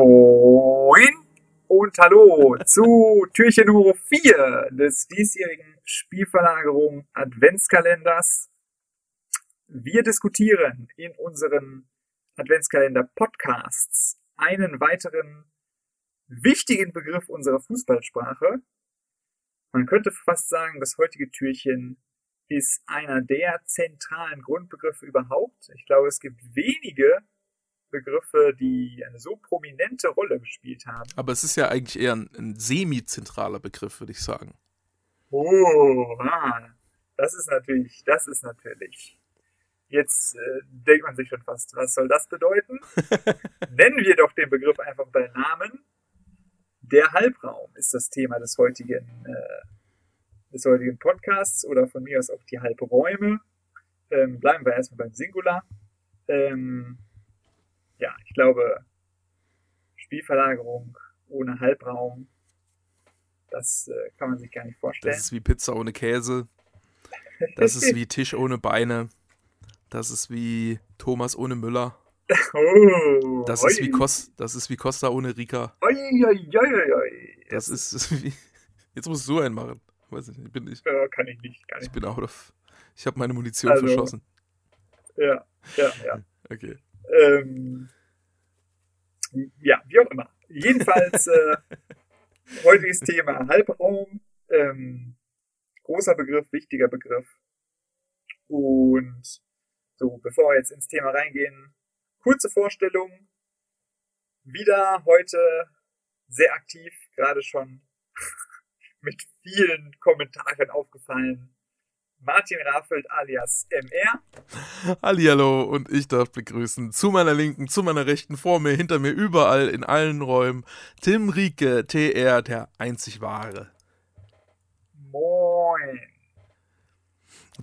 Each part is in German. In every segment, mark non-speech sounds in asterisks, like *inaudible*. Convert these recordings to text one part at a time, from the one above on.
Moin und hallo zu Türchen Nummer 4 des diesjährigen Spielverlagerung Adventskalenders. Wir diskutieren in unseren Adventskalender Podcasts einen weiteren wichtigen Begriff unserer Fußballsprache. Man könnte fast sagen, das heutige Türchen ist einer der zentralen Grundbegriffe überhaupt. Ich glaube, es gibt wenige Begriffe, die eine so prominente Rolle gespielt haben. Aber es ist ja eigentlich eher ein, ein semi-zentraler Begriff, würde ich sagen. Oh, ah, das ist natürlich, das ist natürlich. Jetzt äh, denkt man sich schon fast, was soll das bedeuten? *laughs* Nennen wir doch den Begriff einfach bei Namen. Der Halbraum ist das Thema des heutigen, äh, des heutigen Podcasts oder von mir aus auch die Halbräume. Ähm, bleiben wir erstmal beim Singular. Ähm, ja, ich glaube, Spielverlagerung ohne Halbraum, das äh, kann man sich gar nicht vorstellen. Das ist wie Pizza ohne Käse. Das ist wie *laughs* Tisch ohne Beine. Das ist wie Thomas ohne Müller. Oh, das, ist wie Kos das ist wie Costa ohne Rika. Oi, oi. Das ist, ist *laughs* wie. Jetzt musst du einen machen. Weiß nicht, bin ich. Ja, kann ich nicht. Kann ich, ich bin out of. Ich habe meine Munition also, verschossen. Ja, ja, ja. Okay. Ähm, ja, wie auch immer. Jedenfalls, äh, *laughs* heutiges Thema Halbraum. Ähm, großer Begriff, wichtiger Begriff. Und so, bevor wir jetzt ins Thema reingehen, kurze Vorstellung. Wieder heute sehr aktiv, gerade schon *laughs* mit vielen Kommentaren aufgefallen. Martin Raffelt alias MR. Hallihallo und ich darf begrüßen zu meiner Linken, zu meiner Rechten, vor mir, hinter mir, überall, in allen Räumen, Tim Rieke, TR, der einzig wahre. Moin.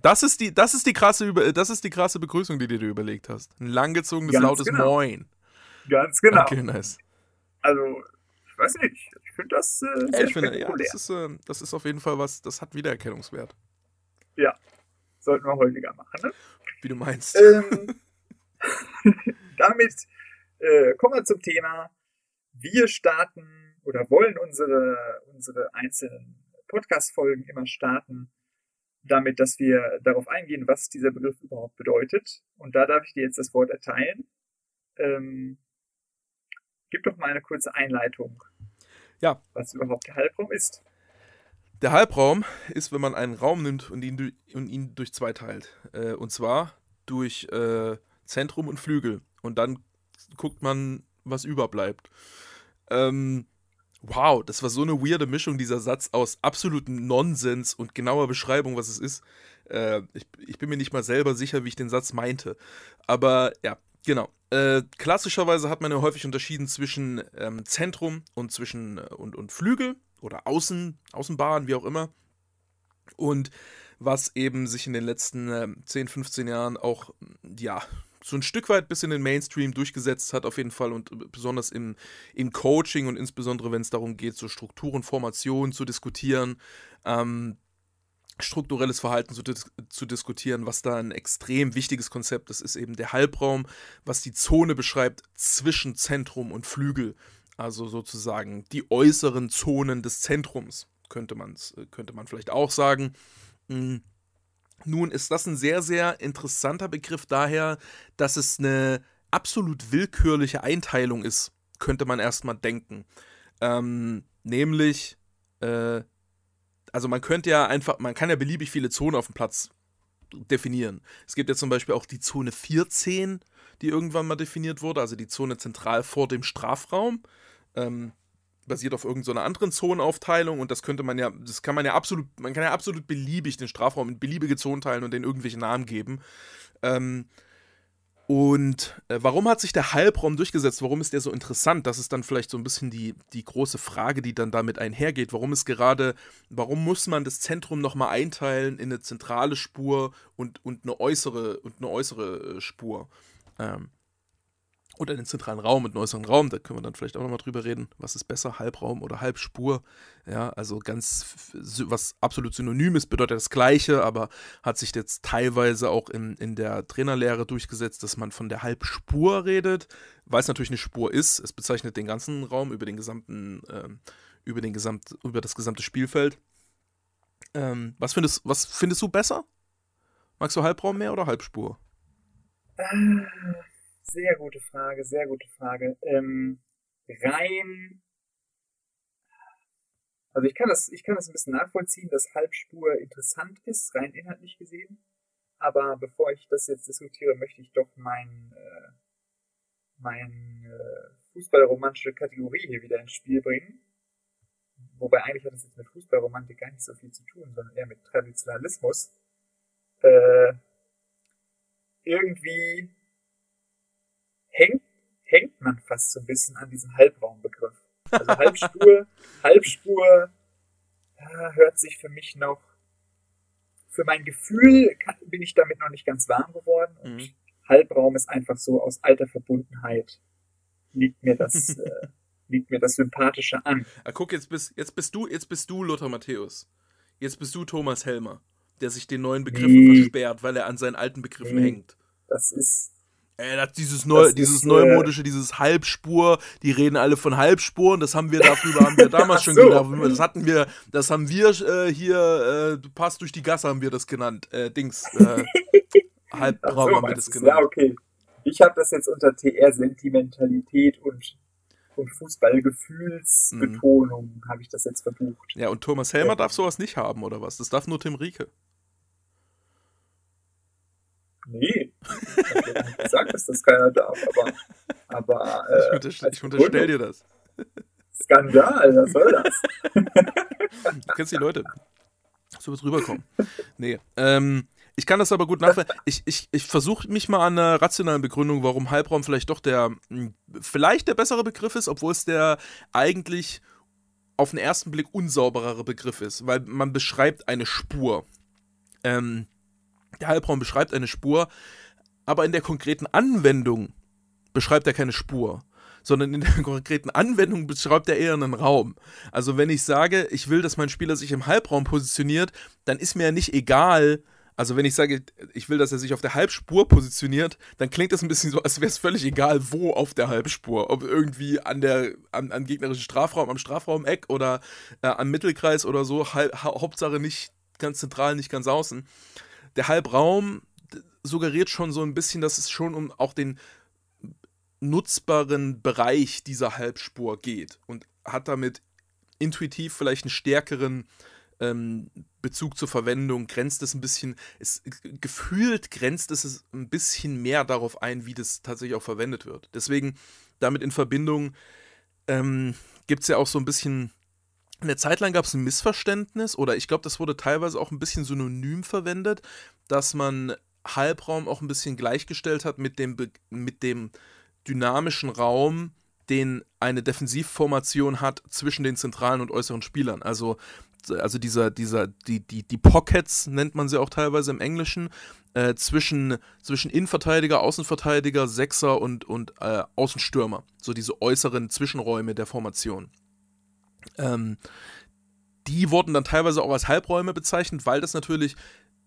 Das ist die, das ist die krasse, das ist die krasse Begrüßung, die du dir überlegt hast. Ein langgezogenes, Ganz lautes genau. Moin. Ganz genau. Okay, nice. Also, ich weiß nicht, ich finde das äh, sehr ich finde, ja, das ist, äh, das ist auf jeden Fall was, das hat Wiedererkennungswert. Ja, sollten wir häufiger machen, ne? Wie du meinst. Ähm, *laughs* damit äh, kommen wir zum Thema. Wir starten oder wollen unsere, unsere einzelnen Podcast-Folgen immer starten, damit, dass wir darauf eingehen, was dieser Begriff überhaupt bedeutet. Und da darf ich dir jetzt das Wort erteilen. Ähm, gib doch mal eine kurze Einleitung. Ja. Was überhaupt der Halbraum ist. Der Halbraum ist, wenn man einen Raum nimmt und ihn, und ihn durch zwei teilt. Äh, und zwar durch äh, Zentrum und Flügel. Und dann guckt man, was überbleibt. Ähm, wow, das war so eine weirde Mischung, dieser Satz aus absolutem Nonsens und genauer Beschreibung, was es ist. Äh, ich, ich, bin mir nicht mal selber sicher, wie ich den Satz meinte. Aber ja, genau. Äh, klassischerweise hat man ja häufig unterschieden zwischen ähm, Zentrum und zwischen äh, und, und Flügel oder Außen, Außenbahn, wie auch immer. Und was eben sich in den letzten äh, 10, 15 Jahren auch, ja, so ein Stück weit bis in den Mainstream durchgesetzt hat, auf jeden Fall und besonders im, im Coaching und insbesondere wenn es darum geht, so Strukturen, Formationen zu diskutieren, ähm, strukturelles Verhalten zu, zu, diskutieren, was da ein extrem wichtiges Konzept ist, ist eben der Halbraum, was die Zone beschreibt zwischen Zentrum und Flügel also sozusagen die äußeren Zonen des Zentrums, könnte, man's, äh, könnte man vielleicht auch sagen. Hm. Nun ist das ein sehr, sehr interessanter Begriff daher, dass es eine absolut willkürliche Einteilung ist, könnte man erstmal denken. Ähm, nämlich, äh, also man könnte ja einfach, man kann ja beliebig viele Zonen auf dem Platz definieren. Es gibt ja zum Beispiel auch die Zone 14, die irgendwann mal definiert wurde, also die Zone zentral vor dem Strafraum ähm, basiert auf irgendeiner anderen Zonenaufteilung und das könnte man ja, das kann man ja absolut, man kann ja absolut beliebig den Strafraum in beliebige Zonen teilen und denen irgendwelche Namen geben. Ähm, und äh, warum hat sich der Halbraum durchgesetzt? Warum ist der so interessant? Das ist dann vielleicht so ein bisschen die, die große Frage, die dann damit einhergeht. Warum ist gerade, warum muss man das Zentrum nochmal einteilen in eine zentrale Spur und, und eine äußere und eine äußere äh, Spur? Ähm, oder den zentralen Raum und äußeren Raum, da können wir dann vielleicht auch nochmal drüber reden, was ist besser, Halbraum oder Halbspur. Ja, also ganz, was absolut synonym ist, bedeutet das Gleiche, aber hat sich jetzt teilweise auch in, in der Trainerlehre durchgesetzt, dass man von der Halbspur redet, weil es natürlich eine Spur ist. Es bezeichnet den ganzen Raum über den gesamten, ähm, über den gesamt, über das gesamte Spielfeld. Ähm, was, findest, was findest du besser? Magst du Halbraum mehr oder Halbspur? Sehr gute Frage, sehr gute Frage. Ähm, rein, also ich kann das, ich kann das ein bisschen nachvollziehen, dass Halbspur interessant ist, rein inhaltlich gesehen. Aber bevor ich das jetzt diskutiere, möchte ich doch mein, äh, mein äh, fußballromantische Kategorie hier wieder ins Spiel bringen. Wobei eigentlich hat das jetzt mit Fußballromantik gar nicht so viel zu tun, sondern eher mit Traditionalismus. Äh, irgendwie hängt, hängt man fast so ein bisschen an diesem Halbraumbegriff. Also Halbspur, *laughs* Halbspur ja, hört sich für mich noch, für mein Gefühl kann, bin ich damit noch nicht ganz warm geworden und mhm. Halbraum ist einfach so aus alter Verbundenheit liegt mir das, *laughs* äh, liegt mir das Sympathische an. Ah, guck, jetzt bist, jetzt bist du, jetzt bist du Lothar Matthäus. Jetzt bist du Thomas Helmer, der sich den neuen Begriffen nee. versperrt, weil er an seinen alten Begriffen nee. hängt. Das ist, Ey, das, dieses, Neu, das dieses ist, neumodische, dieses Halbspur, die reden alle von Halbspuren, das haben wir darüber, haben wir *laughs* damals schon so. gedacht. Das hatten wir, das haben wir äh, hier, äh, du passt durch die Gasse, haben wir das genannt. Äh, Dings, äh, *laughs* Halbtraum so, haben wir das genannt. Ja, okay. Ich habe das jetzt unter TR-Sentimentalität und, und Fußballgefühlsbetonung, mhm. habe ich das jetzt verbucht. Ja, und Thomas Helmer ja. darf sowas nicht haben, oder was? Das darf nur Tim Rieke. Nee, ich habe gesagt, dass das keiner darf, aber. aber äh, ich, unterstell, ich unterstell dir das. Skandal, was soll das? du kennst die Leute. So wird rüberkommen. Nee, ähm, ich kann das aber gut nachvollziehen. Ich, ich, ich versuche mich mal an einer rationalen Begründung, warum Halbraum vielleicht doch der, hm, vielleicht der bessere Begriff ist, obwohl es der eigentlich auf den ersten Blick unsauberere Begriff ist, weil man beschreibt eine Spur. Ähm, der Halbraum beschreibt eine Spur, aber in der konkreten Anwendung beschreibt er keine Spur, sondern in der *laughs* konkreten Anwendung beschreibt er eher einen Raum. Also wenn ich sage, ich will, dass mein Spieler sich im Halbraum positioniert, dann ist mir ja nicht egal, also wenn ich sage, ich will, dass er sich auf der Halbspur positioniert, dann klingt das ein bisschen so, als wäre es völlig egal, wo auf der Halbspur. Ob irgendwie an der, am, am gegnerischen Strafraum, am Strafraumeck oder äh, am Mittelkreis oder so. Ha Hauptsache nicht ganz zentral, nicht ganz außen der Halbraum suggeriert schon so ein bisschen, dass es schon um auch den nutzbaren Bereich dieser Halbspur geht und hat damit intuitiv vielleicht einen stärkeren ähm, Bezug zur Verwendung, grenzt es ein bisschen, es, gefühlt grenzt es ein bisschen mehr darauf ein, wie das tatsächlich auch verwendet wird. Deswegen damit in Verbindung ähm, gibt es ja auch so ein bisschen eine Zeit lang gab es ein Missverständnis, oder ich glaube, das wurde teilweise auch ein bisschen synonym verwendet, dass man Halbraum auch ein bisschen gleichgestellt hat mit dem, mit dem dynamischen Raum, den eine Defensivformation hat zwischen den zentralen und äußeren Spielern. Also, also dieser, dieser, die, die, die Pockets nennt man sie auch teilweise im Englischen, äh, zwischen, zwischen Innenverteidiger, Außenverteidiger, Sechser und, und äh, Außenstürmer. So diese äußeren Zwischenräume der Formation. Ähm, die wurden dann teilweise auch als Halbräume bezeichnet, weil das natürlich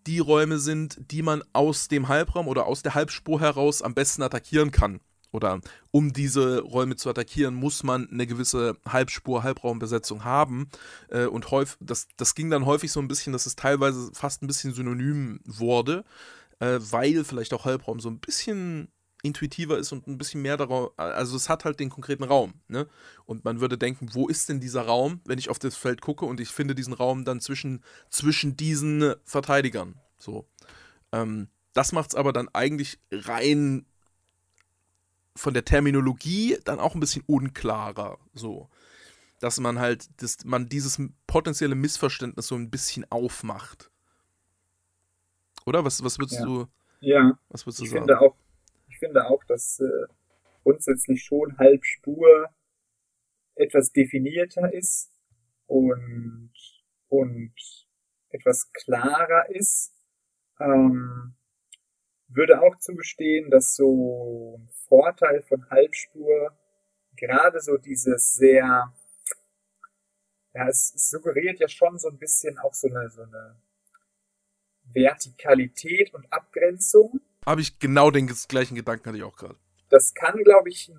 die Räume sind, die man aus dem Halbraum oder aus der Halbspur heraus am besten attackieren kann. Oder um diese Räume zu attackieren, muss man eine gewisse Halbspur, Halbraumbesetzung haben. Äh, und häufig, das, das ging dann häufig so ein bisschen, dass es teilweise fast ein bisschen synonym wurde, äh, weil vielleicht auch Halbraum so ein bisschen intuitiver ist und ein bisschen mehr darauf, also es hat halt den konkreten Raum, ne? Und man würde denken, wo ist denn dieser Raum, wenn ich auf das Feld gucke und ich finde diesen Raum dann zwischen, zwischen diesen Verteidigern. So. Ähm, das macht es aber dann eigentlich rein von der Terminologie dann auch ein bisschen unklarer. So. Dass man halt, dass man dieses potenzielle Missverständnis so ein bisschen aufmacht. Oder? Was, was würdest ja. du. Ja. Was würdest du ich sagen? Finde auch, ich finde auch, dass äh, grundsätzlich schon Halbspur etwas definierter ist und, und etwas klarer ist. Ähm, würde auch zugestehen, dass so Vorteil von Halbspur gerade so dieses sehr, ja, es, es suggeriert ja schon so ein bisschen auch so eine, so eine Vertikalität und Abgrenzung. Habe ich genau den gleichen Gedanken hatte ich auch gerade. Das kann, glaube ich,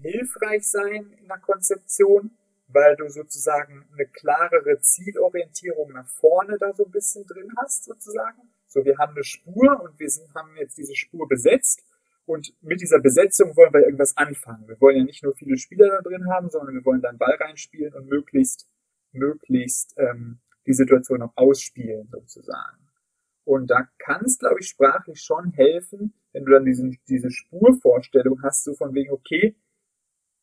hilfreich sein in der Konzeption, weil du sozusagen eine klarere Zielorientierung nach vorne da so ein bisschen drin hast, sozusagen. So, wir haben eine Spur und wir sind, haben jetzt diese Spur besetzt und mit dieser Besetzung wollen wir irgendwas anfangen. Wir wollen ja nicht nur viele Spieler da drin haben, sondern wir wollen dann Ball reinspielen und möglichst, möglichst ähm, die Situation auch ausspielen, sozusagen. Und da kann es, glaube ich, sprachlich schon helfen, wenn du dann diesen, diese Spurvorstellung hast, so von wegen, okay,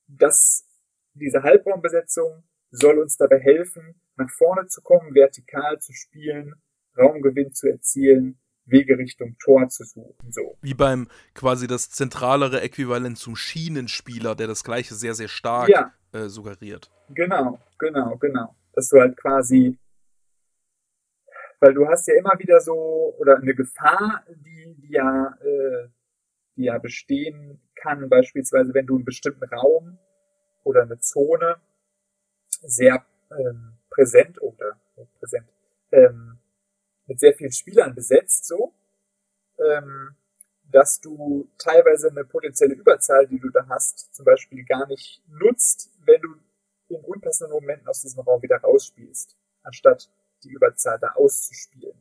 dass diese Halbraumbesetzung soll uns dabei helfen, nach vorne zu kommen, vertikal zu spielen, Raumgewinn zu erzielen, Wege Richtung Tor zu suchen. So. Wie beim quasi das zentralere Äquivalent zum Schienenspieler, der das gleiche sehr, sehr stark ja. äh, suggeriert. Genau, genau, genau. Dass du halt quasi, weil du hast ja immer wieder so, oder eine Gefahr, die, die ja, äh, die ja bestehen kann, beispielsweise wenn du einen bestimmten Raum oder eine Zone sehr ähm, präsent oder präsent ähm, mit sehr vielen Spielern besetzt, so, ähm, dass du teilweise eine potenzielle Überzahl, die du da hast, zum Beispiel gar nicht nutzt, wenn du in unpassenden Momenten aus diesem Raum wieder rausspielst, anstatt die Überzahl da auszuspielen.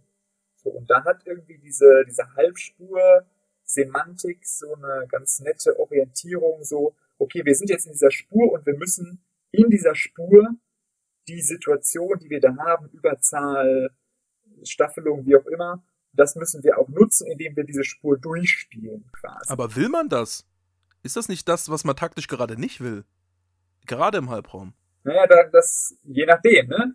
So, und da hat irgendwie diese, diese Halbspur Semantik so eine ganz nette Orientierung, so, okay, wir sind jetzt in dieser Spur und wir müssen in dieser Spur die Situation, die wir da haben, Überzahl, Staffelung, wie auch immer, das müssen wir auch nutzen, indem wir diese Spur durchspielen quasi. Aber will man das? Ist das nicht das, was man taktisch gerade nicht will? Gerade im Halbraum. Naja, da, das, je nachdem, ne?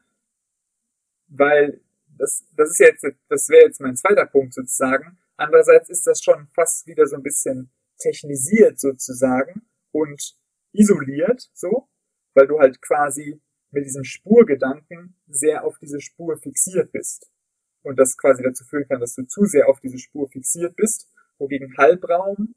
Weil das, das ist jetzt, das wäre jetzt mein zweiter Punkt sozusagen. Andererseits ist das schon fast wieder so ein bisschen technisiert sozusagen und isoliert, so, weil du halt quasi mit diesem Spurgedanken sehr auf diese Spur fixiert bist und das quasi dazu führen kann, dass du zu sehr auf diese Spur fixiert bist, wogegen Halbraum,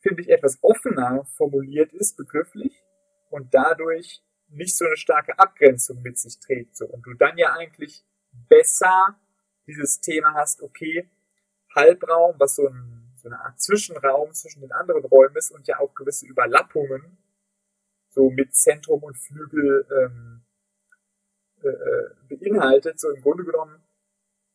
finde ich, etwas offener formuliert ist, begrifflich, und dadurch nicht so eine starke Abgrenzung mit sich trägt. So. Und du dann ja eigentlich besser dieses Thema hast, okay, Halbraum, was so, ein, so eine Art Zwischenraum zwischen den anderen Räumen ist und ja auch gewisse Überlappungen, so mit Zentrum und Flügel ähm, äh, äh beinhaltet, so im Grunde genommen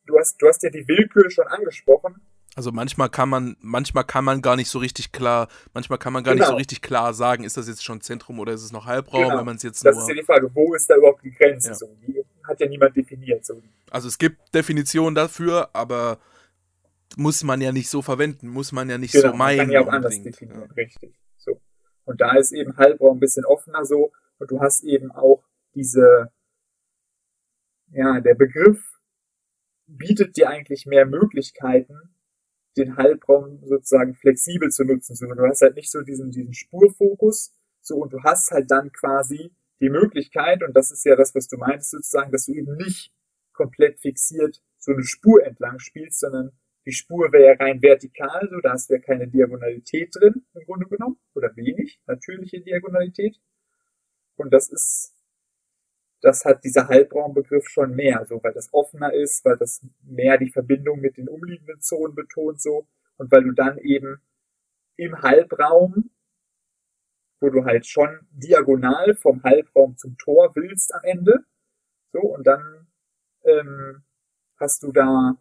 du hast, du hast ja die Willkür schon angesprochen. Also manchmal kann man, manchmal kann man gar nicht so richtig klar, manchmal kann man gar genau. nicht so richtig klar sagen, ist das jetzt schon Zentrum oder ist es noch Halbraum, genau. wenn man es jetzt Das ist ja die Frage, wo ist da überhaupt die Grenze? Ja. So, die hat ja niemand definiert. So. Also es gibt Definitionen dafür, aber muss man ja nicht so verwenden, muss man ja nicht genau, so meinen. Man kann ja auch anders definieren, ja. richtig. So. Und da ist eben Halbraum ein bisschen offener so und du hast eben auch diese, ja, der Begriff bietet dir eigentlich mehr Möglichkeiten, den Halbraum sozusagen flexibel zu nutzen. So, du hast halt nicht so diesen, diesen Spurfokus, so, und du hast halt dann quasi die Möglichkeit, und das ist ja das, was du meintest sozusagen, dass du eben nicht komplett fixiert so eine Spur entlang spielst, sondern die Spur wäre ja rein vertikal, so, da hast du ja keine Diagonalität drin, im Grunde genommen, oder wenig, natürliche Diagonalität. Und das ist das hat dieser Halbraumbegriff schon mehr, so weil das offener ist, weil das mehr die Verbindung mit den umliegenden Zonen betont so und weil du dann eben im Halbraum, wo du halt schon diagonal vom Halbraum zum Tor willst am Ende, so und dann ähm, hast du da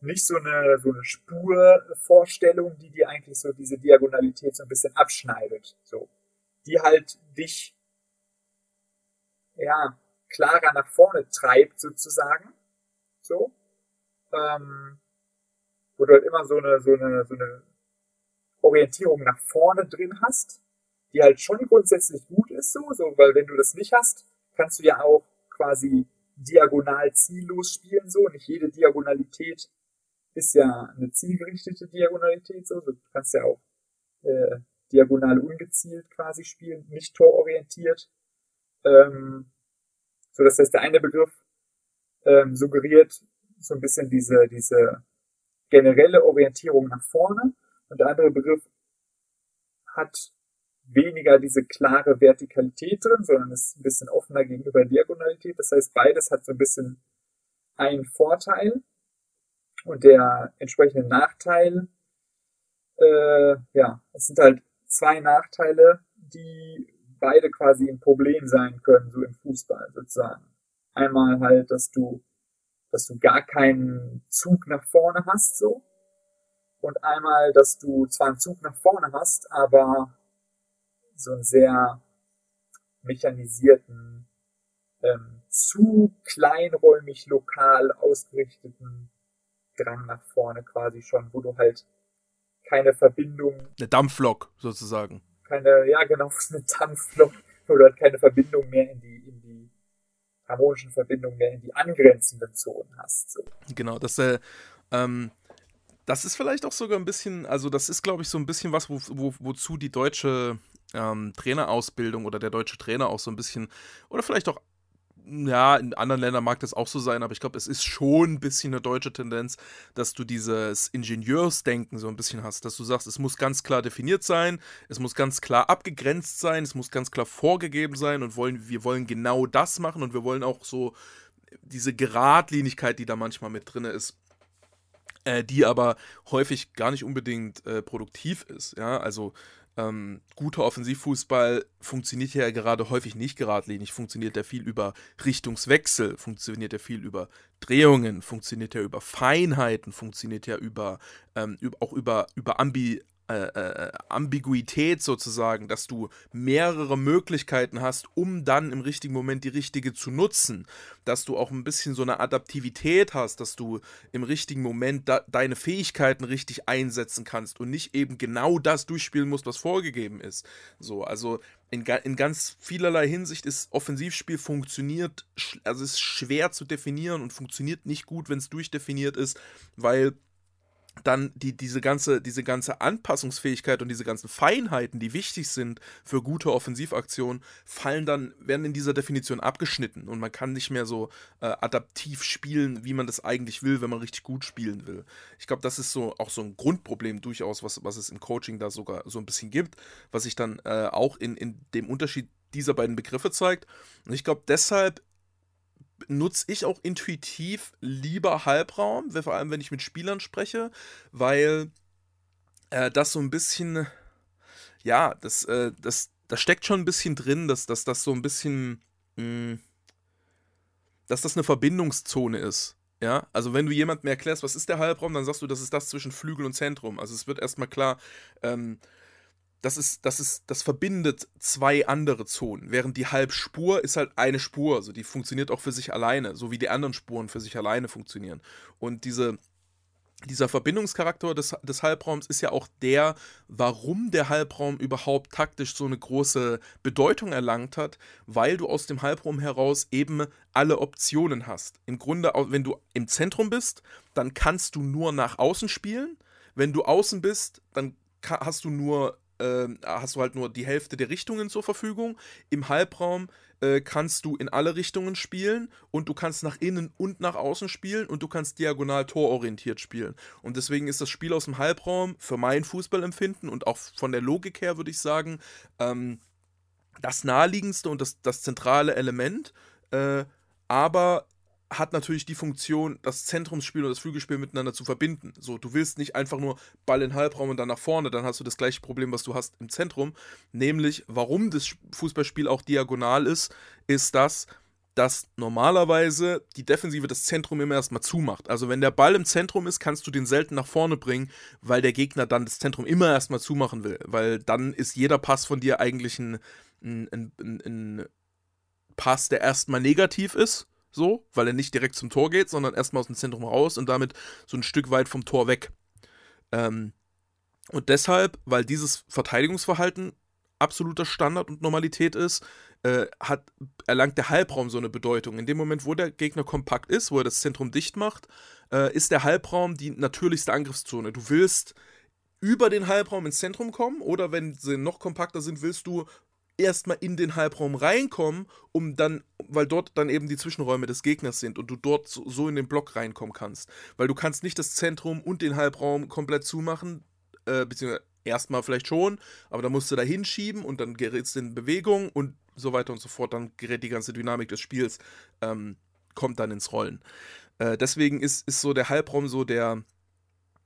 nicht so eine so eine Spurvorstellung, die dir eigentlich so diese Diagonalität so ein bisschen abschneidet, so die halt dich ja, klarer nach vorne treibt, sozusagen. So. Ähm, wo du halt immer so eine, so eine, so eine Orientierung nach vorne drin hast, die halt schon grundsätzlich gut ist, so, so, weil wenn du das nicht hast, kannst du ja auch quasi diagonal ziellos spielen, so. Nicht jede Diagonalität ist ja eine zielgerichtete Diagonalität, so. Du kannst ja auch äh, diagonal ungezielt quasi spielen, nicht tororientiert. Ähm, so, das heißt, der eine Begriff ähm, suggeriert so ein bisschen diese, diese generelle Orientierung nach vorne und der andere Begriff hat weniger diese klare Vertikalität drin, sondern ist ein bisschen offener gegenüber Diagonalität. Das heißt, beides hat so ein bisschen einen Vorteil und der entsprechende Nachteil. Äh, ja, es sind halt zwei Nachteile, die beide quasi ein Problem sein können, so im Fußball sozusagen. Einmal halt, dass du, dass du gar keinen Zug nach vorne hast, so. Und einmal, dass du zwar einen Zug nach vorne hast, aber so einen sehr mechanisierten, ähm, zu kleinräumig lokal ausgerichteten Drang nach vorne quasi schon, wo du halt keine Verbindung. Eine Dampflok sozusagen. Keine, ja genau, *laughs* eine Dampflok, wo du halt keine Verbindung mehr in die, in die harmonischen Verbindungen mehr in die angrenzenden Zonen hast. So. Genau, das, äh, ähm, das ist vielleicht auch sogar ein bisschen, also das ist, glaube ich, so ein bisschen was, wo, wo, wozu die deutsche ähm, Trainerausbildung oder der deutsche Trainer auch so ein bisschen, oder vielleicht auch ja, in anderen Ländern mag das auch so sein, aber ich glaube, es ist schon ein bisschen eine deutsche Tendenz, dass du dieses Ingenieursdenken so ein bisschen hast, dass du sagst, es muss ganz klar definiert sein, es muss ganz klar abgegrenzt sein, es muss ganz klar vorgegeben sein und wollen, wir wollen genau das machen und wir wollen auch so diese Geradlinigkeit, die da manchmal mit drin ist, äh, die aber häufig gar nicht unbedingt äh, produktiv ist. Ja, also ähm, guter Offensivfußball funktioniert ja gerade häufig nicht geradlinig, funktioniert ja viel über Richtungswechsel, funktioniert ja viel über Drehungen, funktioniert ja über Feinheiten, funktioniert ja über, ähm, auch über, über Ambi, äh, äh, Ambiguität sozusagen, dass du mehrere Möglichkeiten hast, um dann im richtigen Moment die richtige zu nutzen, dass du auch ein bisschen so eine Adaptivität hast, dass du im richtigen Moment deine Fähigkeiten richtig einsetzen kannst und nicht eben genau das durchspielen musst, was vorgegeben ist. So, also in, in ganz vielerlei Hinsicht ist Offensivspiel funktioniert, also ist schwer zu definieren und funktioniert nicht gut, wenn es durchdefiniert ist, weil dann die, diese, ganze, diese ganze Anpassungsfähigkeit und diese ganzen Feinheiten, die wichtig sind für gute Offensivaktionen, fallen dann, werden in dieser Definition abgeschnitten und man kann nicht mehr so äh, adaptiv spielen, wie man das eigentlich will, wenn man richtig gut spielen will. Ich glaube, das ist so auch so ein Grundproblem durchaus, was, was es im Coaching da sogar so ein bisschen gibt, was sich dann äh, auch in, in dem Unterschied dieser beiden Begriffe zeigt. Und ich glaube, deshalb nutze ich auch intuitiv lieber Halbraum, vor allem wenn ich mit Spielern spreche, weil äh, das so ein bisschen, ja, das, äh, das, das steckt schon ein bisschen drin, dass, dass das so ein bisschen, mh, hm, dass das eine Verbindungszone ist. Ja, also wenn du jemandem erklärst, was ist der Halbraum, dann sagst du, das ist das zwischen Flügel und Zentrum. Also es wird erstmal klar, ähm, das ist, das ist, das verbindet zwei andere Zonen. Während die Halbspur ist halt eine Spur, also die funktioniert auch für sich alleine, so wie die anderen Spuren für sich alleine funktionieren. Und diese, dieser Verbindungscharakter des, des Halbraums ist ja auch der, warum der Halbraum überhaupt taktisch so eine große Bedeutung erlangt hat, weil du aus dem Halbraum heraus eben alle Optionen hast. Im Grunde, wenn du im Zentrum bist, dann kannst du nur nach außen spielen. Wenn du außen bist, dann hast du nur äh, hast du halt nur die Hälfte der Richtungen zur Verfügung. Im Halbraum äh, kannst du in alle Richtungen spielen und du kannst nach innen und nach außen spielen und du kannst diagonal tororientiert spielen. Und deswegen ist das Spiel aus dem Halbraum für mein Fußballempfinden und auch von der Logik her, würde ich sagen, ähm, das naheliegendste und das, das zentrale Element. Äh, aber hat natürlich die Funktion, das Zentrumsspiel und das Flügelspiel miteinander zu verbinden. So, du willst nicht einfach nur Ball in Halbraum und dann nach vorne, dann hast du das gleiche Problem, was du hast im Zentrum. Nämlich, warum das Fußballspiel auch diagonal ist, ist das, dass normalerweise die Defensive das Zentrum immer erstmal zumacht. Also wenn der Ball im Zentrum ist, kannst du den selten nach vorne bringen, weil der Gegner dann das Zentrum immer erstmal zumachen will. Weil dann ist jeder Pass von dir eigentlich ein, ein, ein, ein Pass, der erstmal negativ ist so, weil er nicht direkt zum Tor geht, sondern erstmal aus dem Zentrum raus und damit so ein Stück weit vom Tor weg. Ähm, und deshalb, weil dieses Verteidigungsverhalten absoluter Standard und Normalität ist, äh, hat, erlangt der Halbraum so eine Bedeutung. In dem Moment, wo der Gegner kompakt ist, wo er das Zentrum dicht macht, äh, ist der Halbraum die natürlichste Angriffszone. Du willst über den Halbraum ins Zentrum kommen oder wenn sie noch kompakter sind, willst du erstmal in den Halbraum reinkommen, um dann, weil dort dann eben die Zwischenräume des Gegners sind und du dort so, so in den Block reinkommen kannst. Weil du kannst nicht das Zentrum und den Halbraum komplett zumachen, äh, beziehungsweise erstmal vielleicht schon, aber dann musst du da hinschieben und dann gerät es in Bewegung und so weiter und so fort. Dann gerät die ganze Dynamik des Spiels, ähm, kommt dann ins Rollen. Äh, deswegen ist, ist so der Halbraum so der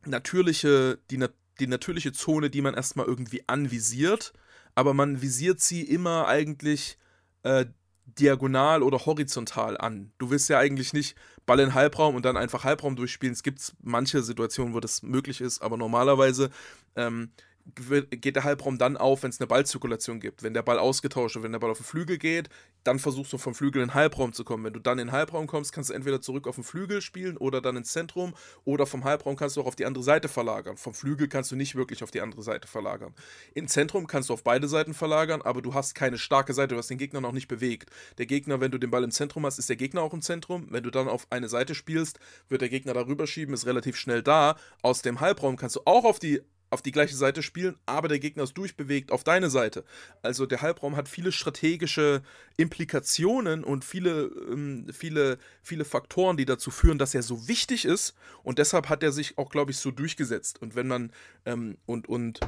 natürliche, die, die natürliche Zone, die man erstmal irgendwie anvisiert, aber man visiert sie immer eigentlich äh, diagonal oder horizontal an. Du willst ja eigentlich nicht Ball in Halbraum und dann einfach Halbraum durchspielen. Es gibt manche Situationen, wo das möglich ist, aber normalerweise ähm, geht der Halbraum dann auf, wenn es eine Ballzirkulation gibt. Wenn der Ball ausgetauscht wird, wenn der Ball auf den Flügel geht, dann versuchst du vom Flügel in den Halbraum zu kommen. Wenn du dann in den Halbraum kommst, kannst du entweder zurück auf den Flügel spielen oder dann ins Zentrum oder vom Halbraum kannst du auch auf die andere Seite verlagern. Vom Flügel kannst du nicht wirklich auf die andere Seite verlagern. Im Zentrum kannst du auf beide Seiten verlagern, aber du hast keine starke Seite, du hast den Gegner noch nicht bewegt. Der Gegner, wenn du den Ball im Zentrum hast, ist der Gegner auch im Zentrum. Wenn du dann auf eine Seite spielst, wird der Gegner darüber schieben, ist relativ schnell da. Aus dem Halbraum kannst du auch auf die auf die gleiche Seite spielen, aber der Gegner ist durchbewegt auf deine Seite. Also der Halbraum hat viele strategische Implikationen und viele, ähm, viele, viele Faktoren, die dazu führen, dass er so wichtig ist. Und deshalb hat er sich auch, glaube ich, so durchgesetzt. Und wenn man ähm, und, und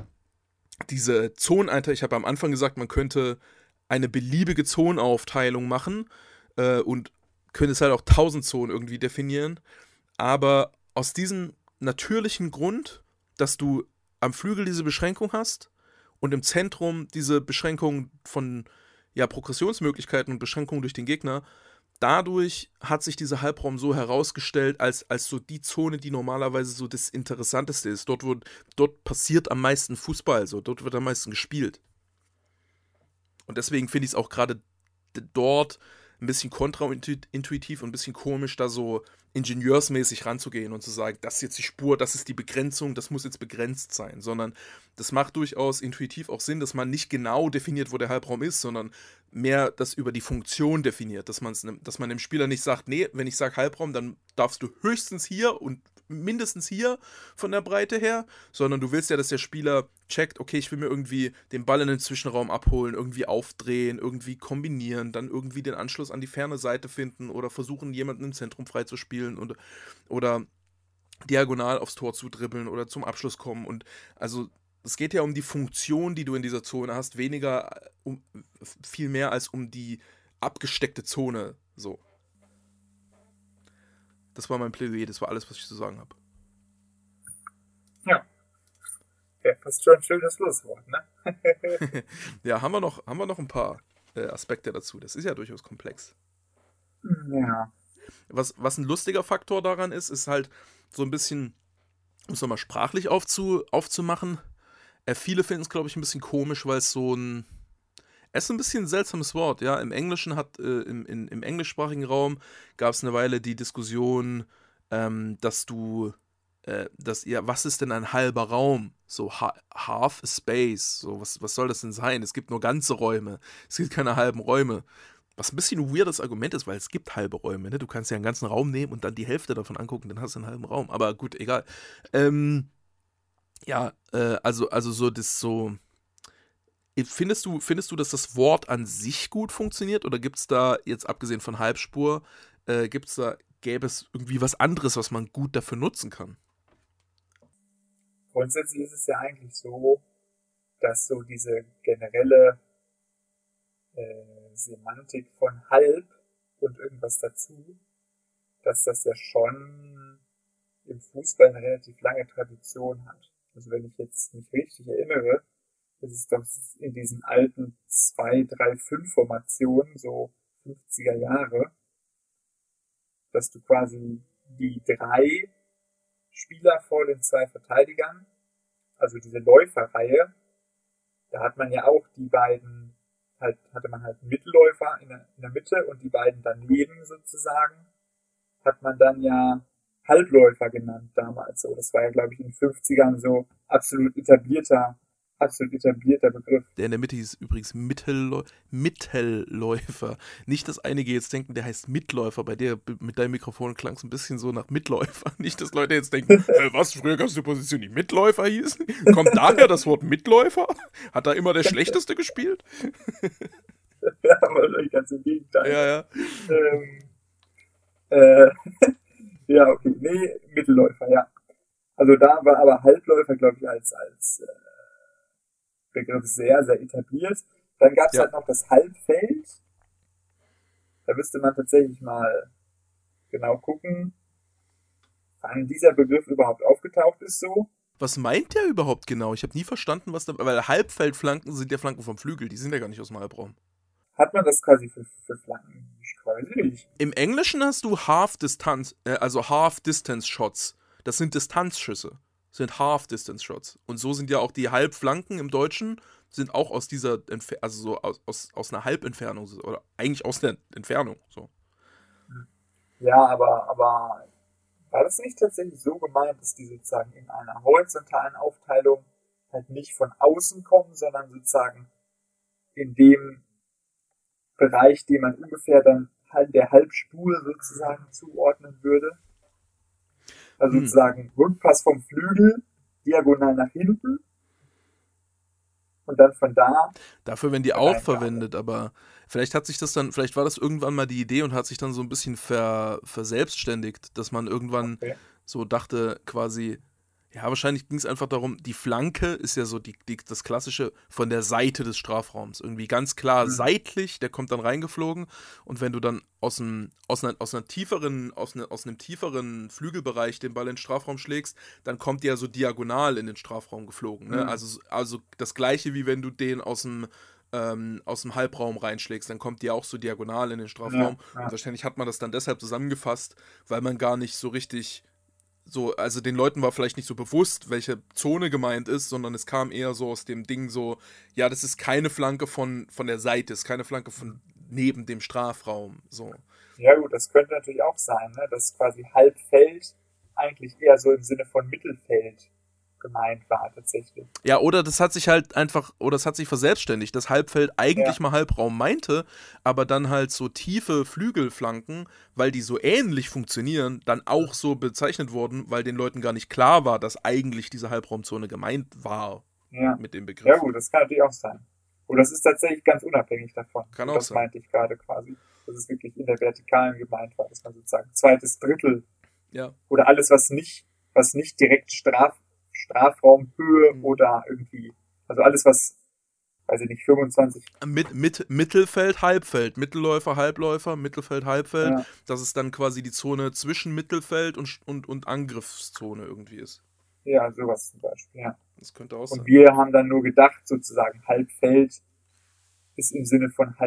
diese Zoneneinteilung, ich habe am Anfang gesagt, man könnte eine beliebige Zonenaufteilung machen äh, und könnte es halt auch tausend Zonen irgendwie definieren. Aber aus diesem natürlichen Grund, dass du am Flügel diese Beschränkung hast und im Zentrum diese Beschränkung von ja, Progressionsmöglichkeiten und Beschränkungen durch den Gegner, dadurch hat sich dieser Halbraum so herausgestellt als, als so die Zone, die normalerweise so das Interessanteste ist. Dort, wo, dort passiert am meisten Fußball, so dort wird am meisten gespielt. Und deswegen finde ich es auch gerade dort ein bisschen kontraintuitiv und ein bisschen komisch, da so ingenieursmäßig ranzugehen und zu sagen, das ist jetzt die Spur, das ist die Begrenzung, das muss jetzt begrenzt sein, sondern das macht durchaus intuitiv auch Sinn, dass man nicht genau definiert, wo der Halbraum ist, sondern mehr das über die Funktion definiert, dass, dass man dem Spieler nicht sagt, nee, wenn ich sage Halbraum, dann darfst du höchstens hier und mindestens hier von der Breite her, sondern du willst ja, dass der Spieler checkt, okay, ich will mir irgendwie den Ball in den Zwischenraum abholen, irgendwie aufdrehen, irgendwie kombinieren, dann irgendwie den Anschluss an die ferne Seite finden oder versuchen, jemanden im Zentrum freizuspielen und, oder diagonal aufs Tor zu dribbeln oder zum Abschluss kommen. Und also es geht ja um die Funktion, die du in dieser Zone hast, weniger um viel mehr als um die abgesteckte Zone. So. Das war mein Plädoyer, das war alles, was ich zu sagen habe. Ja. Ja, fast schon ein schönes Schlusswort, ne? *laughs* *laughs* ja, haben wir noch, haben wir noch ein paar äh, Aspekte dazu. Das ist ja durchaus komplex. Ja. Was, was ein lustiger Faktor daran ist, ist halt so ein bisschen, um es nochmal sprachlich aufzu, aufzumachen. Äh, viele finden es, glaube ich, ein bisschen komisch, weil es so ein es ist ein bisschen ein seltsames Wort, ja. Im Englischen hat, äh, im, in, im englischsprachigen Raum gab es eine Weile die Diskussion, ähm, dass du, äh, dass ihr, was ist denn ein halber Raum? So ha half a space. So, was, was soll das denn sein? Es gibt nur ganze Räume. Es gibt keine halben Räume. Was ein bisschen ein weirdes Argument ist, weil es gibt halbe Räume. Ne? Du kannst ja einen ganzen Raum nehmen und dann die Hälfte davon angucken, dann hast du einen halben Raum. Aber gut, egal. Ähm, ja, äh, also, also so das so Findest du, findest du, dass das Wort an sich gut funktioniert oder gibt es da, jetzt abgesehen von Halbspur, äh, gibt's da, gäbe es irgendwie was anderes, was man gut dafür nutzen kann? Grundsätzlich ist es ja eigentlich so, dass so diese generelle äh, Semantik von halb und irgendwas dazu, dass das ja schon im Fußball eine relativ lange Tradition hat. Also wenn ich jetzt mich richtig erinnere, das ist doch in diesen alten 2-3-5-Formationen, so 50er Jahre, dass du quasi die drei Spieler vor den zwei Verteidigern, also diese Läuferreihe, da hat man ja auch die beiden, halt, hatte man halt Mittelläufer in der, in der Mitte und die beiden daneben sozusagen, hat man dann ja Halbläufer genannt damals so. Das war ja, glaube ich, in den 50ern so absolut etablierter absolut etablierter Begriff. Der in der Mitte hieß übrigens Mittelläu Mittelläufer. Nicht, dass einige jetzt denken, der heißt Mitläufer. Bei dir mit deinem Mikrofon klang es ein bisschen so nach Mitläufer. *laughs* Nicht, dass Leute jetzt denken, *laughs* äh, was, früher gab es eine Position, die Mitläufer hieß? Kommt daher das Wort Mitläufer? Hat da immer der Schlechteste gespielt? *laughs* ja, aber ganz im Gegenteil. Ja, ja. Ähm, äh, ja, okay. Nee, Mittelläufer, ja. Also da war aber Halbläufer, glaube ich, als, als äh, Begriff sehr, sehr etabliert. Dann gab es Ja. halt noch das Halbfeld. Da müsste man tatsächlich mal genau gucken, wann dieser Begriff überhaupt aufgetaucht ist so. Was meint der überhaupt genau? Ich habe nie verstanden, was da. Weil Halbfeldflanken sind ja Flanken vom Flügel, die sind ja gar nicht aus dem Halbraum. Hat man das quasi für, für Flanken? Ich weiß nicht. Im Englischen hast du Half-Distanz, äh, also Half-Distance-Shots. Das sind Distanzschüsse. Sind Half-Distance-Shots. Und so sind ja auch die Halbflanken im Deutschen, sind auch aus dieser, Entfer also so aus, aus, aus einer Halbentfernung, oder eigentlich aus der Entfernung. So. Ja, aber, aber war das nicht tatsächlich so gemeint, dass die sozusagen in einer horizontalen Aufteilung halt nicht von außen kommen, sondern sozusagen in dem Bereich, den man ungefähr dann halt der Halbspur sozusagen zuordnen würde? Also Hm. sozusagen Rückpass vom Flügel, diagonal nach hinten und dann von da Dafür werden die auch verwendet, aber vielleicht hat sich das dann, vielleicht war das irgendwann mal die Idee und hat sich dann so ein bisschen ver, verselbstständigt, dass man irgendwann Okay. so dachte, quasi, ja, wahrscheinlich ging es einfach darum, die Flanke ist ja so die, die, das klassische von der Seite des Strafraums. Irgendwie ganz klar Mhm. seitlich, der kommt dann reingeflogen und wenn du dann aus einem, aus einer, aus einer tieferen, aus, ne, aus einem tieferen Flügelbereich den Ball in den Strafraum schlägst, dann kommt der so diagonal in den Strafraum geflogen. Ne? Mhm. Also, also das gleiche wie wenn du den aus dem ähm, aus dem Halbraum reinschlägst, dann kommt die auch so diagonal in den Strafraum. Ja, ja. Und wahrscheinlich hat man das dann deshalb zusammengefasst, weil man gar nicht so richtig so, also den Leuten war vielleicht nicht so bewusst, welche Zone gemeint ist, sondern es kam eher so aus dem Ding so, ja, das ist keine Flanke von, von der Seite, ist keine Flanke von neben dem Strafraum. So. Ja gut, das könnte natürlich auch sein, ne? dass quasi Halbfeld eigentlich eher so im Sinne von Mittelfeld gemeint war tatsächlich. Ja, oder das hat sich halt einfach, oder es hat sich verselbstständigt, dass Halbfeld eigentlich Ja. mal Halbraum meinte, aber dann halt so tiefe Flügelflanken, weil die so ähnlich funktionieren, dann auch so bezeichnet wurden, weil den Leuten gar nicht klar war, dass eigentlich diese Halbraumzone gemeint war Ja. mit dem Begriff. ja gut, das kann natürlich auch sein. Oder das ist tatsächlich ganz unabhängig davon. Kann Und auch das sein. meinte ich gerade quasi. Dass es wirklich in der Vertikalen gemeint war, dass man sozusagen zweites Drittel Ja. oder alles, was nicht, was nicht direkt Straf, Strafraumhöhe Mhm. oder irgendwie, also alles, was, weiß ich nicht, 25, Mit, mit, Mittelfeld, Halbfeld, Mittelläufer, Halbläufer, Mittelfeld, Halbfeld, ja, dass es dann quasi die Zone zwischen Mittelfeld und, und, und Angriffszone irgendwie ist. ja, sowas zum Beispiel, ja. Das könnte auch sein. Und wir haben dann nur gedacht, sozusagen Halbfeld ist im Sinne von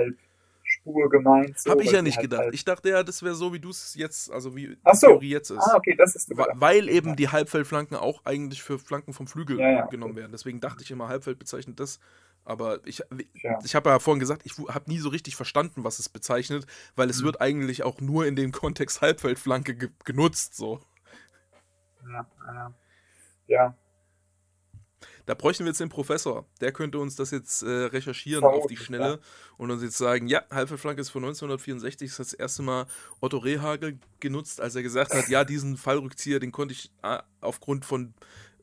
Halbspur gemeint. So, Habe ich weil ja nicht halt gedacht. Halb- Ich dachte ja, das wäre so, wie du es jetzt, also wie Ach die so. Theorie jetzt ist. Ah, okay, das ist gedacht. Weil eben die Halbfeldflanken auch eigentlich für Flanken vom Flügel Ja, ja, okay. genommen werden. Deswegen dachte ich immer, Halbfeld bezeichnet das. Aber ich, ich habe ja vorhin gesagt, ich habe nie so richtig verstanden, was es bezeichnet, weil es Mhm. wird eigentlich auch nur in dem Kontext Halbfeldflanke ge genutzt. So. Ja, ja. ja, Da bräuchten wir jetzt den Professor. Der könnte uns das jetzt äh, recherchieren auf die Schnelle und uns jetzt sagen, ja, Halbfeldflanke ist von 1964, das hat das erste Mal Otto Rehagel genutzt, als er gesagt hat, ja, diesen Fallrückzieher, den konnte ich ah, aufgrund von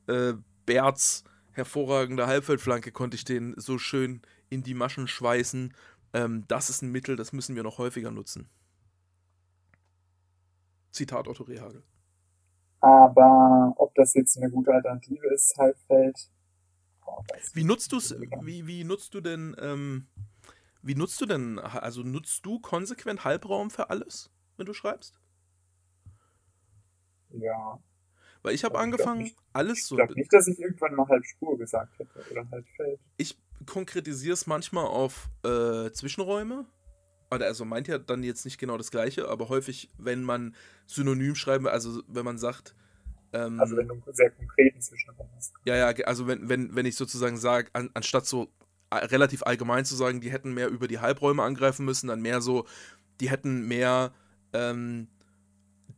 äh, Berts hervorragender Halbfeldflanke, konnte ich den so schön in die Maschen schweißen. Ähm, das ist ein Mittel, das müssen wir noch häufiger nutzen. Zitat Otto Rehagel. aber ob das jetzt eine gute Alternative ist, Halbfeld, Wie nutzt du es? Wie, wie nutzt du denn, ähm, wie nutzt du denn, also nutzt du konsequent Halbraum für alles, wenn du schreibst? Ja, Weil ich habe Also ich angefangen, nicht. alles ich so. glaube nicht, dass ich irgendwann mal Halbspur gesagt hätte oder Halbfeld. Ich konkretisiere es manchmal auf äh, Zwischenräume. Oder also meint ja dann jetzt nicht genau das gleiche, aber häufig, wenn man synonym schreiben also wenn man sagt, ähm, Also wenn du einen sehr konkreten Zwischenraum hast. Ja, ja, also wenn, wenn, wenn ich sozusagen sage, an, anstatt so relativ allgemein zu sagen, die hätten mehr über die Halbräume angreifen müssen, dann mehr so, die hätten mehr ähm,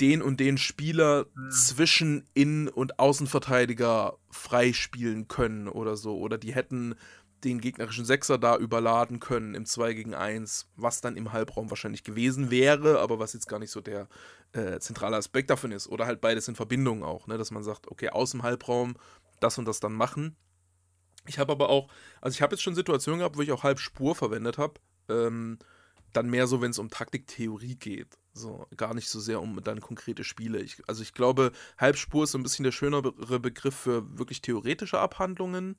den und den Spieler Hm. zwischen Innen- und Außenverteidiger freispielen können oder so. Oder die hätten den gegnerischen Sechser da überladen können im 2 gegen 1, was dann im Halbraum wahrscheinlich gewesen wäre, aber was jetzt gar nicht so der äh, zentrale Aspekt davon ist. Oder halt beides in Verbindung auch, ne? dass man sagt, okay, aus dem Halbraum das und das dann machen. Ich habe aber auch, also ich habe jetzt schon Situationen gehabt, wo ich auch Halbspur verwendet habe. Ähm, dann mehr so, wenn es um Taktiktheorie geht. So, gar nicht so sehr um dann konkrete Spiele. Ich, also ich glaube, Halbspur ist so ein bisschen der schönere Begriff für wirklich theoretische Abhandlungen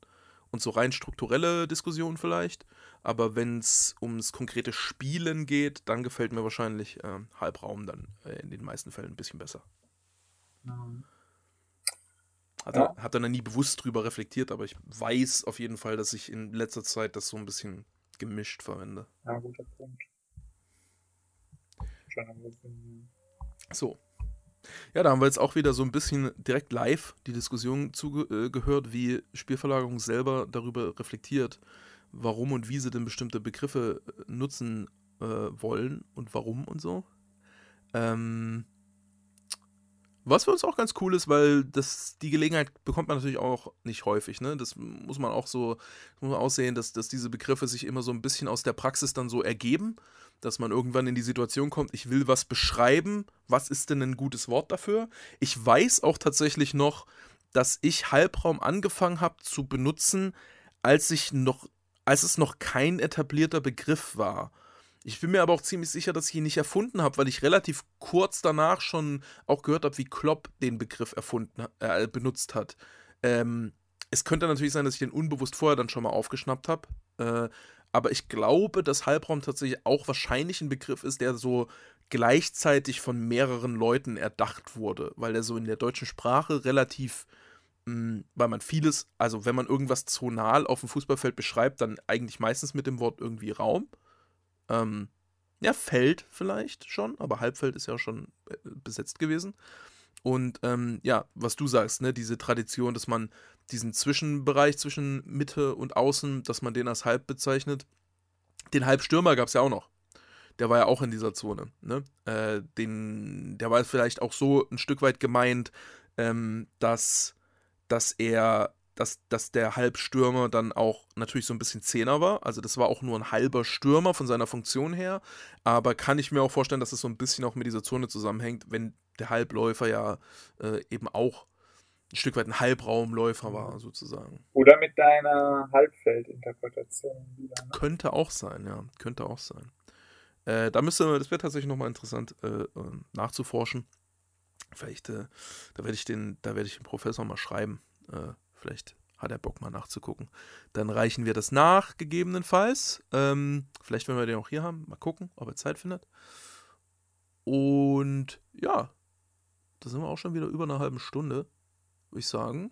und so rein strukturelle Diskussionen vielleicht. Aber wenn es ums konkrete Spielen geht, dann gefällt mir wahrscheinlich äh, Halbraum dann äh, in den meisten Fällen ein bisschen besser. Mhm. Hat, ja. er, er noch nie bewusst drüber reflektiert, aber ich weiß auf jeden Fall, dass ich in letzter Zeit das so ein bisschen gemischt verwende. Ja, guter Punkt. So. Ja, da haben wir jetzt auch wieder so ein bisschen direkt live die Diskussion zugehört, äh, wie Spielverlagerung selber darüber reflektiert, warum und wie sie denn bestimmte Begriffe äh, nutzen äh, wollen und warum und so. Ähm, was für uns auch ganz cool ist, weil das, die Gelegenheit bekommt man natürlich auch nicht häufig. Ne? Das muss man auch so muss man aussehen, dass, dass diese Begriffe sich immer so ein bisschen aus der Praxis dann so ergeben, dass man irgendwann in die Situation kommt, ich will was beschreiben, was ist denn ein gutes Wort dafür? Ich weiß auch tatsächlich noch, dass ich Halbraum angefangen habe zu benutzen, als ich noch, als es noch kein etablierter Begriff war. Ich bin mir aber auch ziemlich sicher, dass ich ihn nicht erfunden habe, weil ich relativ kurz danach schon auch gehört habe, wie Klopp den Begriff erfunden, äh, benutzt hat. Ähm, es könnte natürlich sein, dass ich den unbewusst vorher dann schon mal aufgeschnappt habe. Äh, aber ich glaube, dass Halbraum tatsächlich auch wahrscheinlich ein Begriff ist, der so gleichzeitig von mehreren Leuten erdacht wurde, weil er so in der deutschen Sprache relativ, mh, hm, weil man vieles, also wenn man irgendwas zonal auf dem Fußballfeld beschreibt, dann eigentlich meistens mit dem Wort irgendwie Raum. Ähm, ja, Feld vielleicht schon, aber Halbfeld ist ja schon äh, besetzt gewesen. Und ähm, ja, was du sagst, ne, diese Tradition, dass man diesen Zwischenbereich zwischen Mitte und Außen, dass man den als Halb bezeichnet. Den Halbstürmer gab es ja auch noch. Der war ja auch in dieser Zone. Ne? Äh, den, der war vielleicht auch so ein Stück weit gemeint, ähm, dass, dass er dass, dass der Halbstürmer dann auch natürlich so ein bisschen Zehner war. Also das war auch nur ein halber Stürmer von seiner Funktion her. Aber kann ich mir auch vorstellen, dass es so ein bisschen auch mit dieser Zone zusammenhängt, wenn der Halbläufer ja äh, eben auch ein Stück weit ein Halbraumläufer war, sozusagen. Oder mit deiner Halbfeldinterpretation wieder. Ne? Könnte auch sein, ja. Könnte auch sein. Äh, da müsste, das wäre tatsächlich nochmal interessant äh, äh, nachzuforschen. Vielleicht, äh, da werde ich den, da werde ich den Professor mal schreiben. Äh, Vielleicht hat er Bock mal nachzugucken. Dann reichen wir das nach, gegebenenfalls. Ähm, vielleicht, wenn wir den auch hier haben, mal gucken, ob er Zeit findet. Und ja, da sind wir auch schon wieder über eine halbe Stunde, würde ich sagen.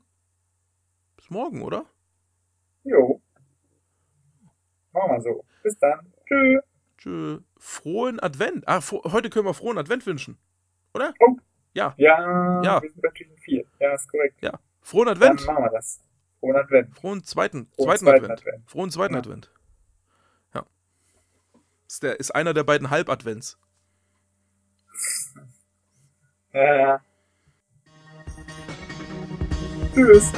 Bis morgen, oder? Jo. Machen wir so. Bis dann. Tschö. Tschö. Frohen Advent. Ah, heute können wir frohen Advent wünschen. Oder? Oh. Ja. Ja, ja. wir sind bei vier. Ja, ist korrekt. Ja. Frohen Advent. Dann machen wir das. Frohen Advent. Frohen zweiten, Frohen zweiten, zweiten Advent. Advent. Frohen zweiten ja. Advent. Ja. Ist, der, ist einer der beiden Halbadvents. Ja, ja. Tschüss.